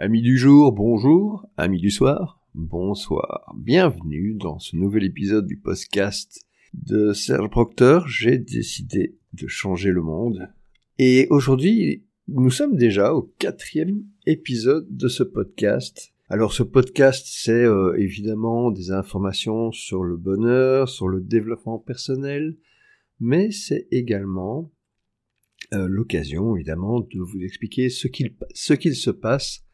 Amis du jour, bonjour. Amis du soir, bonsoir. Bienvenue dans ce nouvel épisode du podcast de Serge Proctor. J'ai décidé de changer le monde. Et aujourd'hui, nous sommes déjà au quatrième épisode de ce podcast. Alors ce podcast, c'est euh, évidemment des informations sur le bonheur, sur le développement personnel, mais c'est également euh, l'occasion, évidemment, de vous expliquer ce qu'il ce qu'il se passe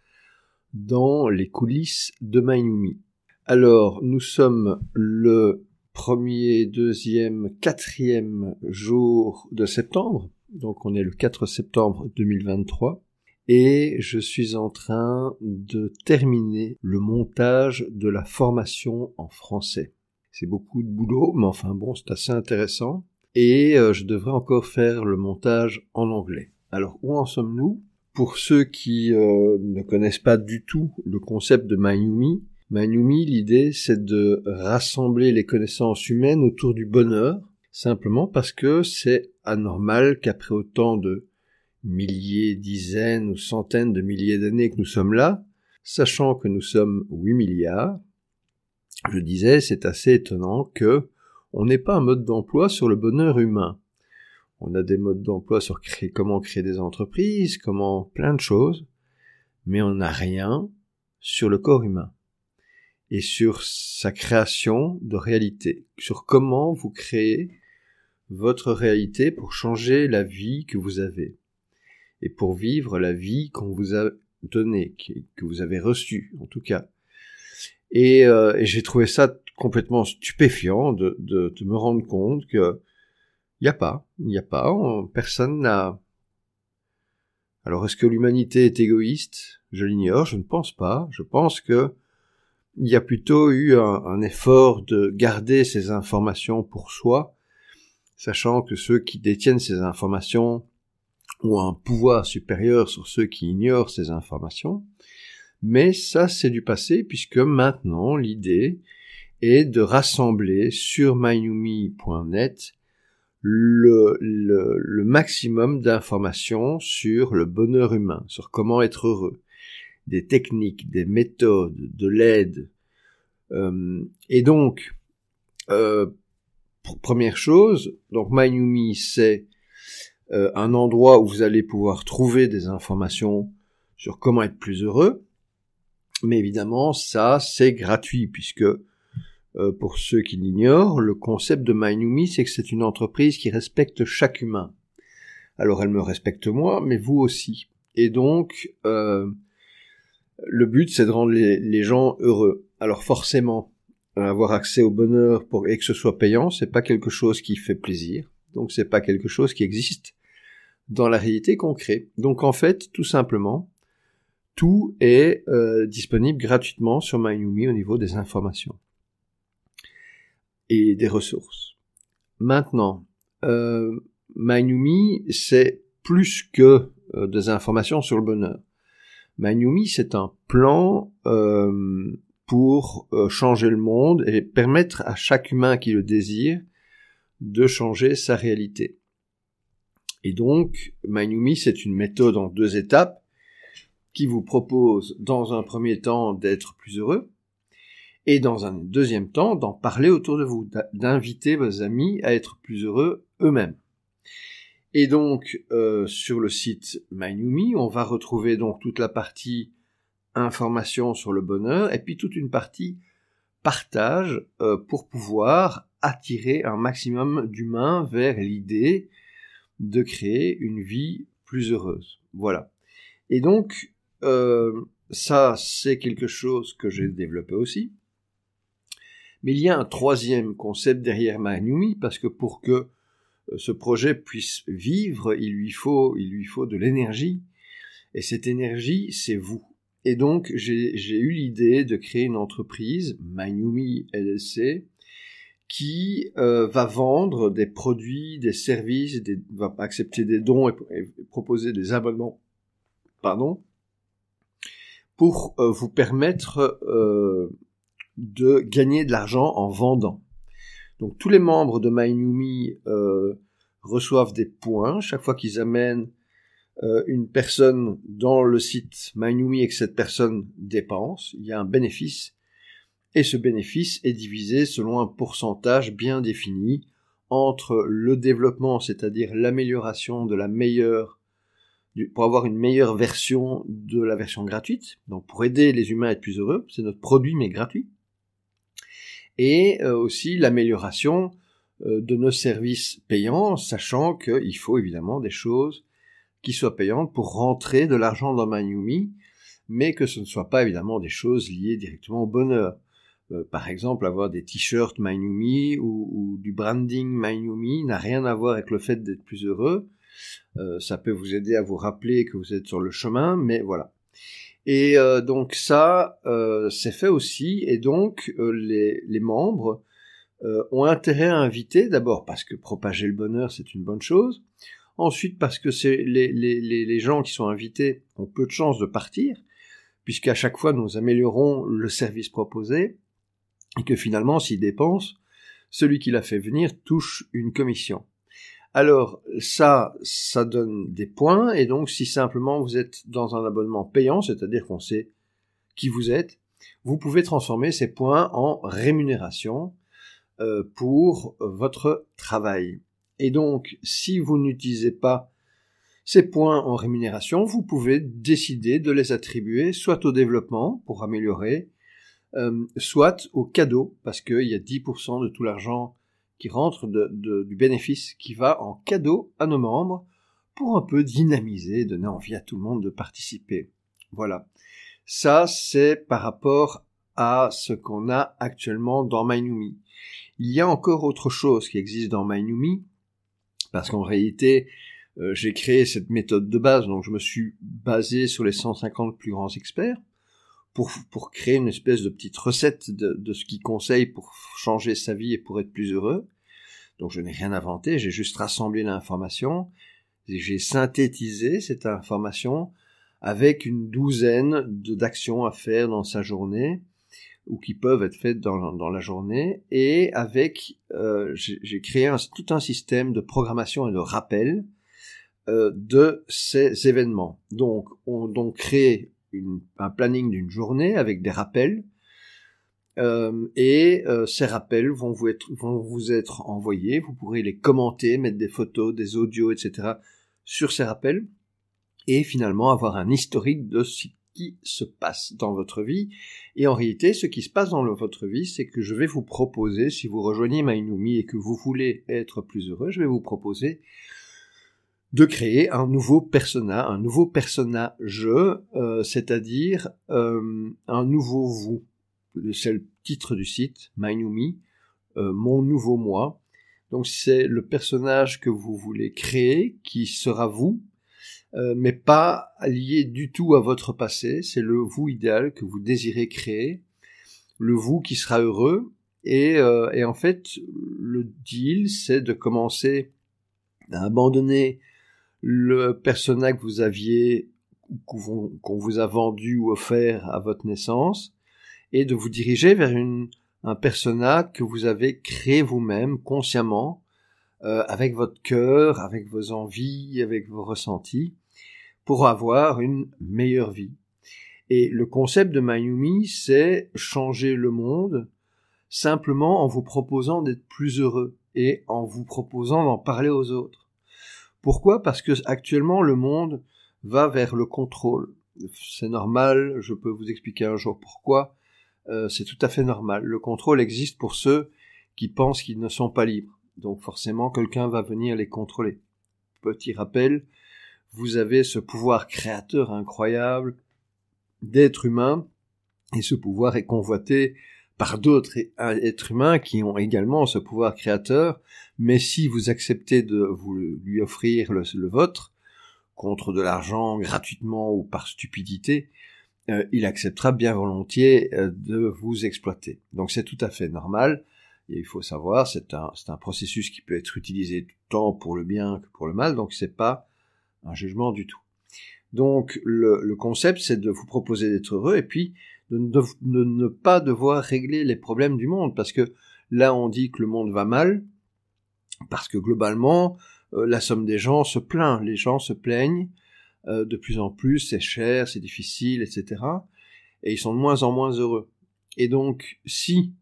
dans les coulisses de Mayumi. Alors, nous sommes le premier, deuxième, quatrième jour de septembre, donc on est le 4 septembre 2023, et je suis en train de terminer le montage de la formation en français. C'est beaucoup de boulot, mais enfin bon, c'est assez intéressant, et euh, je devrais encore faire le montage en anglais. Alors, où en sommes-nous? Pour ceux qui euh, ne connaissent pas du tout le concept de Mayumi, Mayumi, l'idée, c'est de rassembler les connaissances humaines autour du bonheur, simplement parce que c'est anormal qu'après autant de milliers, dizaines ou centaines de milliers d'années que nous sommes là, sachant que nous sommes 8 milliards, je disais, c'est assez étonnant que on n'ait pas un mode d'emploi sur le bonheur humain. On a des modes d'emploi sur comment créer des entreprises, comment plein de choses, mais on n'a rien sur le corps humain et sur sa création de réalité, sur comment vous créez votre réalité pour changer la vie que vous avez et pour vivre la vie qu'on vous a donnée, que vous avez reçue en tout cas. Et, euh, j'ai trouvé ça complètement stupéfiant de, de me rendre compte que il n'y a pas, il n'y a pas, personne n'a... Alors est-ce que l'humanité est égoïste? Je l'ignore, je ne pense pas. Je pense que il y a plutôt eu un, effort de garder ces informations pour soi, sachant que ceux qui détiennent ces informations ont un pouvoir supérieur sur ceux qui ignorent ces informations. Mais ça, c'est du passé, puisque maintenant, l'idée est de rassembler sur mynumi.net le, le, maximum d'informations sur le bonheur humain, sur comment être heureux, des techniques, des méthodes, de l'aide. Euh, et donc, euh, première chose, donc MyNewMe, c'est euh, un endroit où vous allez pouvoir trouver des informations sur comment être plus heureux. Mais évidemment, ça, c'est gratuit puisque euh, pour ceux qui l'ignorent, le concept de MyNewMe, c'est que c'est une entreprise qui respecte chaque humain. Alors elle me respecte moi, mais vous aussi. Et donc, euh, le but, c'est de rendre les, gens heureux. Alors forcément, avoir accès au bonheur pour, et que ce soit payant, c'est pas quelque chose qui fait plaisir. Donc c'est pas quelque chose qui existe dans la réalité qu'on crée. Donc en fait, tout simplement, tout est euh, disponible gratuitement sur MyNewMe au niveau des informations et des ressources. Maintenant, euh, MyNewMe, c'est plus que euh, des informations sur le bonheur. MyNewMe, c'est un plan euh, pour euh, changer le monde et permettre à chaque humain qui le désire de changer sa réalité. Et donc, MyNewMe, c'est une méthode en deux étapes qui vous propose, dans un premier temps, d'être plus heureux, et dans un deuxième temps d'en parler autour de vous, d'inviter vos amis à être plus heureux eux-mêmes. Et donc euh, sur le site MyNewMe, on va retrouver donc toute la partie information sur le bonheur et puis toute une partie partage euh, pour pouvoir attirer un maximum d'humains vers l'idée de créer une vie plus heureuse. Voilà. Et donc euh, ça c'est quelque chose que j'ai développé aussi. Mais il y a un troisième concept derrière Magnumi, parce que pour que euh, ce projet puisse vivre, il lui faut, il lui faut de l'énergie. Et cette énergie, c'est vous. Et donc, j'ai eu l'idée de créer une entreprise, Magnumi LLC, qui euh, va vendre des produits, des services, des, va accepter des dons et, proposer des abonnements, pardon, pour euh, vous permettre de gagner de l'argent en vendant. Donc tous les membres de MyNewMe euh, reçoivent des points chaque fois qu'ils amènent euh, une personne dans le site MyNumi et que cette personne dépense, il y a un bénéfice, et ce bénéfice est divisé selon un pourcentage bien défini entre le développement, c'est-à-dire l'amélioration de la meilleure pour avoir une meilleure version de la version gratuite, donc pour aider les humains à être plus heureux, c'est notre produit mais gratuit, et euh, aussi l'amélioration euh, de nos services payants, sachant qu'il faut évidemment des choses qui soient payantes pour rentrer de l'argent dans MyNewMe, mais que ce ne soit pas évidemment des choses liées directement au bonheur. Euh, par exemple, avoir des t-shirts MyNewMe ou, du branding MyNewMe n'a rien à voir avec le fait d'être plus heureux, ça peut vous aider à vous rappeler que vous êtes sur le chemin, mais voilà. Et euh, donc ça, euh, c'est fait aussi, et donc les, les, membres ont intérêt à inviter, d'abord parce que propager le bonheur, c'est une bonne chose, ensuite parce que c'est les, les, les, gens qui sont invités ont peu de chances de partir, puisqu'à chaque fois nous améliorons le service proposé, et que finalement, s'ils dépensent, celui qui l'a fait venir touche une commission. Alors ça, ça donne des points, et donc si simplement vous êtes dans un abonnement payant, c'est-à-dire qu'on sait qui vous êtes, vous pouvez transformer ces points en rémunération euh, pour votre travail. Et donc, si vous n'utilisez pas ces points en rémunération, vous pouvez décider de les attribuer soit au développement pour améliorer, euh, soit au cadeau, parce qu'il y a 10% de tout l'argent qui rentre du bénéfice qui va en cadeau à nos membres pour un peu dynamiser, donner envie à tout le monde de participer. Voilà. Ça, c'est par rapport à ce qu'on a actuellement dans MyNumi. Il y a encore autre chose qui existe dans MyNumi, parce qu'en réalité, euh, j'ai créé cette méthode de base, donc je me suis basé sur les 150 plus grands experts, pour, pour créer une espèce de petite recette de, de ce qu'il conseille pour changer sa vie et pour être plus heureux. Donc je n'ai rien inventé, j'ai juste rassemblé l'information, j'ai synthétisé cette information avec une douzaine d'actions à faire dans sa journée ou qui peuvent être faites dans, dans la journée et avec euh, j'ai créé un, tout un système de programmation et de rappel euh, de ces événements. Donc on donc crée un planning d'une journée avec des rappels. Euh, et euh, ces rappels vont vous, être, vont vous être envoyés. Vous pourrez les commenter, mettre des photos, des audios, etc. sur ces rappels. Et finalement avoir un historique de ce qui se passe dans votre vie. Et en réalité, ce qui se passe dans votre vie, c'est que je vais vous proposer, si vous rejoignez Mainumi et que vous voulez être plus heureux, je vais vous proposer de créer un nouveau persona, un nouveau personnage, euh, c'est-à-dire euh, un nouveau vous. C'est le titre du site, My New Me, euh, mon nouveau moi. Donc c'est le personnage que vous voulez créer, qui sera vous, mais pas lié du tout à votre passé. C'est le vous idéal que vous désirez créer, le vous qui sera heureux. Et, et en fait, le deal, c'est de commencer à abandonner le personnage que vous aviez, qu'on vous a vendu ou offert à votre naissance, et de vous diriger vers une, un personnage que vous avez créé vous-même consciemment, euh, avec votre cœur, avec vos envies, avec vos ressentis, pour avoir une meilleure vie. Et le concept de Mayumi, c'est changer le monde simplement en vous proposant d'être plus heureux et en vous proposant d'en parler aux autres. Pourquoi? Parce que actuellement le monde va vers le contrôle. C'est normal, je peux vous expliquer un jour pourquoi. Euh, c'est tout à fait normal. Le contrôle existe pour ceux qui pensent qu'ils ne sont pas libres. Donc forcément, quelqu'un va venir les contrôler. Petit rappel, vous avez ce pouvoir créateur incroyable d'être humain, et ce pouvoir est convoité par d'autres êtres humains qui ont également ce pouvoir créateur, mais si vous acceptez de vous lui offrir le, vôtre, contre de l'argent gratuitement ou par stupidité, euh, il acceptera bien volontiers euh, de vous exploiter. Donc c'est tout à fait normal. Il faut savoir, c'est un, processus qui peut être utilisé tant pour le bien que pour le mal, donc c'est pas un jugement du tout. Donc le concept, c'est de vous proposer d'être heureux, et puis de, ne pas devoir régler les problèmes du monde, parce que là on dit que le monde va mal, parce que globalement, euh, la somme des gens se plaint, les gens se plaignent, euh, de plus en plus, c'est cher, c'est difficile, etc. Et ils sont de moins en moins heureux. Et donc, si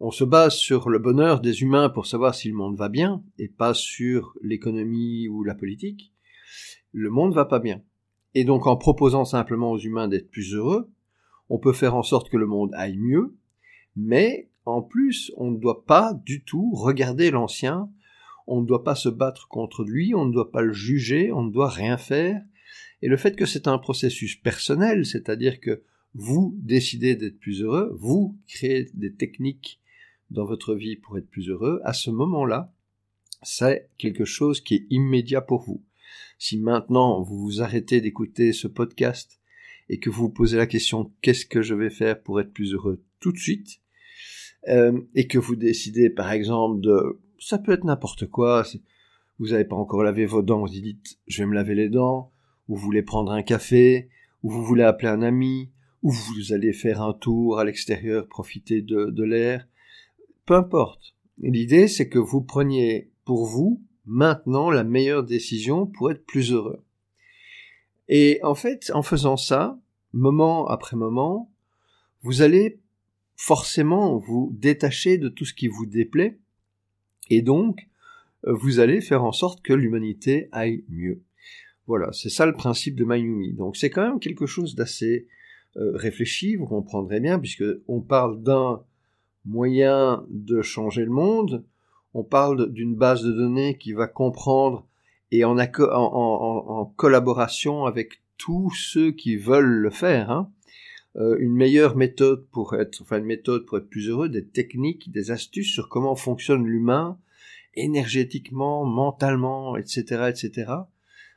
on se base sur le bonheur des humains pour savoir si le monde va bien, et pas sur l'économie ou la politique, le monde va pas bien. Et donc, en proposant simplement aux humains d'être plus heureux, on peut faire en sorte que le monde aille mieux, mais en plus, on ne doit pas du tout regarder l'ancien, on ne doit pas se battre contre lui, on ne doit pas le juger, on ne doit rien faire. Et le fait que c'est un processus personnel, c'est-à-dire que vous décidez d'être plus heureux, vous créez des techniques dans votre vie pour être plus heureux, à ce moment-là, c'est quelque chose qui est immédiat pour vous. Si maintenant vous vous arrêtez d'écouter ce podcast et que vous vous posez la question qu'est-ce que je vais faire pour être plus heureux tout de suite, euh, et que vous décidez par exemple de... Ça peut être n'importe quoi, vous n'avez pas encore lavé vos dents, vous dites je vais me laver les dents, ou vous voulez prendre un café, ou vous voulez appeler un ami, ou vous allez faire un tour à l'extérieur, profiter de, de l'air, peu importe. L'idée c'est que vous preniez pour vous maintenant la meilleure décision pour être plus heureux. Et en fait, en faisant ça, moment après moment, vous allez forcément vous détacher de tout ce qui vous déplaît, et donc euh, vous allez faire en sorte que l'humanité aille mieux. Voilà, c'est ça le principe de Mayumi. Donc c'est quand même quelque chose d'assez euh, réfléchi, vous comprendrez bien, puisque on parle d'un moyen de changer le monde, on parle d'une base de données qui va comprendre et en, en collaboration avec tous ceux qui veulent le faire, hein, euh, une meilleure méthode pour être, enfin une méthode pour être plus heureux, des techniques, des astuces sur comment fonctionne l'humain, énergétiquement, mentalement, etc., etc.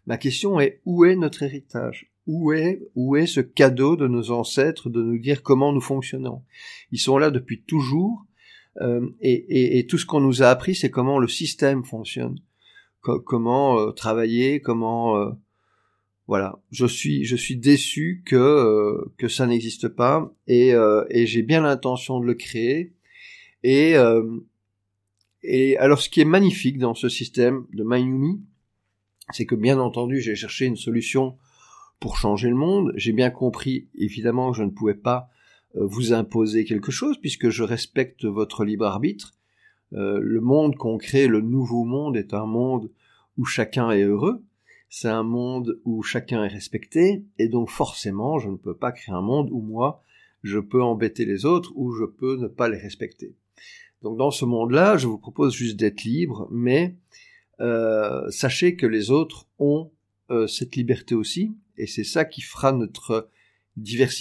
Ma question est où est notre héritage? Où est où est ce cadeau de nos ancêtres de nous dire comment nous fonctionnons? Ils sont là depuis toujours euh, et, et, tout ce qu'on nous a appris, c'est comment le système fonctionne, comment euh, travailler, comment voilà, je suis je suis déçu que euh, que ça n'existe pas et euh, et j'ai bien l'intention de le créer et euh, et alors ce qui est magnifique dans ce système de Mayumi, c'est que bien entendu j'ai cherché une solution pour changer le monde. J'ai bien compris évidemment que je ne pouvais pas vous imposer quelque chose puisque je respecte votre libre arbitre. Le monde qu'on crée, le nouveau monde, est un monde où chacun est heureux c'est un monde où chacun est respecté, et donc forcément, je ne peux pas créer un monde où moi, je peux embêter les autres, ou je peux ne pas les respecter. Donc dans ce monde-là, je vous propose juste d'être libre, mais euh, sachez que les autres ont euh, cette liberté aussi, et c'est ça qui fera notre diversité